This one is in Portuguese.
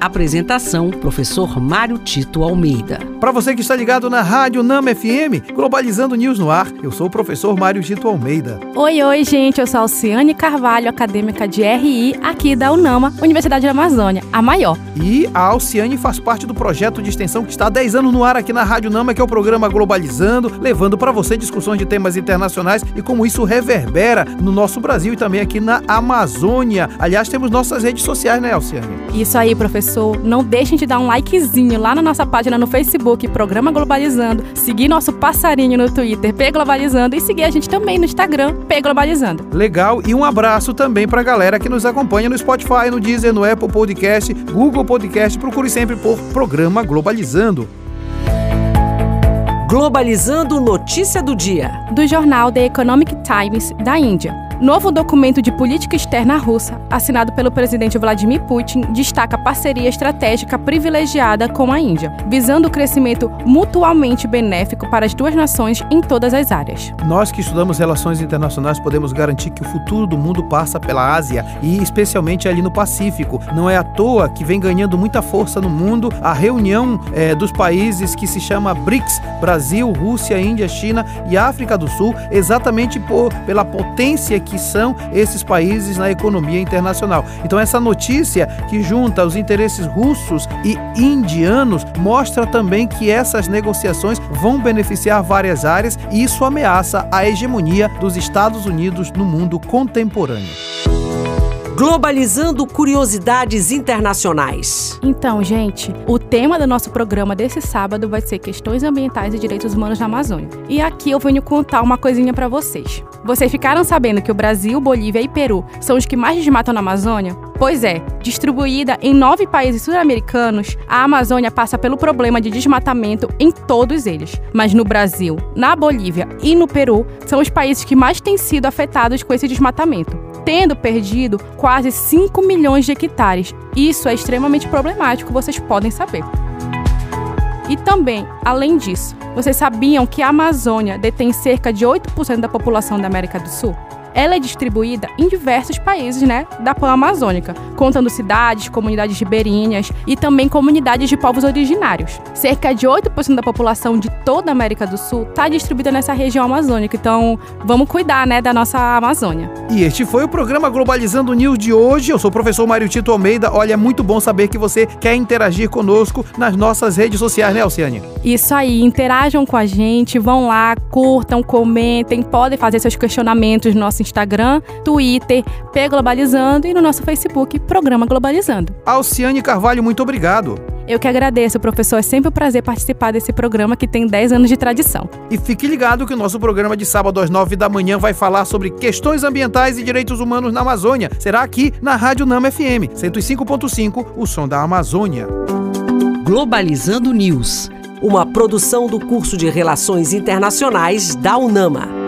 Apresentação: Professor Mário Tito Almeida. Para você que está ligado na Rádio Nama FM, Globalizando News no ar, eu sou o professor Mário Tito Almeida. Oi, oi, gente, eu sou Alciane Carvalho, acadêmica de RI aqui da UNAMA, Universidade da Amazônia, a maior. E a Alciane faz parte do projeto de extensão que está há 10 anos no ar aqui na Rádio Nama, que é o programa Globalizando, levando para você discussões de temas internacionais e como isso reverbera no nosso Brasil e também aqui na Amazônia. Aliás, temos nossas redes sociais, né, Alciane? Isso aí, professor não deixem de dar um likezinho lá na nossa página no Facebook, Programa Globalizando, seguir nosso passarinho no Twitter, P Globalizando, e seguir a gente também no Instagram, P Globalizando. Legal, e um abraço também pra galera que nos acompanha no Spotify, no Deezer, no Apple Podcast, Google Podcast, procure sempre por Programa Globalizando. Globalizando notícia do dia. Do jornal The Economic Times da Índia. Novo documento de política externa russa, assinado pelo presidente Vladimir Putin, destaca parceria estratégica privilegiada com a Índia, visando o crescimento mutuamente benéfico para as duas nações em todas as áreas. Nós que estudamos relações internacionais podemos garantir que o futuro do mundo passa pela Ásia e especialmente ali no Pacífico. Não é à toa que vem ganhando muita força no mundo a reunião é, dos países que se chama BRICS, Brasil, Rússia, Índia, China e África do Sul, exatamente por, pela potência que que são esses países na economia internacional. Então, essa notícia que junta os interesses russos e indianos mostra também que essas negociações vão beneficiar várias áreas e isso ameaça a hegemonia dos Estados Unidos no mundo contemporâneo. Globalizando curiosidades internacionais. Então, gente, o tema do nosso programa desse sábado vai ser questões ambientais e direitos humanos na Amazônia. E aqui eu venho contar uma coisinha para vocês. Vocês ficaram sabendo que o Brasil, Bolívia e Peru são os que mais desmatam na Amazônia? Pois é, distribuída em nove países sul-americanos, a Amazônia passa pelo problema de desmatamento em todos eles. Mas no Brasil, na Bolívia e no Peru, são os países que mais têm sido afetados com esse desmatamento tendo perdido quase 5 milhões de hectares. Isso é extremamente problemático, vocês podem saber. E também, além disso, vocês sabiam que a Amazônia detém cerca de 8% da população da América do Sul? Ela é distribuída em diversos países né, da Pan-Amazônica, contando cidades, comunidades ribeirinhas e também comunidades de povos originários. Cerca de 8% da população de toda a América do Sul está distribuída nessa região amazônica, então vamos cuidar né, da nossa Amazônia. E este foi o programa Globalizando News de hoje. Eu sou o professor Mário Tito Almeida. Olha, é muito bom saber que você quer interagir conosco nas nossas redes sociais, né, Alciane? Isso aí, interajam com a gente, vão lá, curtam, comentem, podem fazer seus questionamentos no nosso nosso Instagram, Twitter, P Globalizando e no nosso Facebook, Programa Globalizando. Alciane Carvalho, muito obrigado. Eu que agradeço, professor. É sempre um prazer participar desse programa que tem 10 anos de tradição. E fique ligado que o nosso programa de sábado às 9 da manhã vai falar sobre questões ambientais e direitos humanos na Amazônia. Será aqui na Rádio Nama FM, 105.5, o som da Amazônia. Globalizando News, uma produção do curso de Relações Internacionais da UNAMA.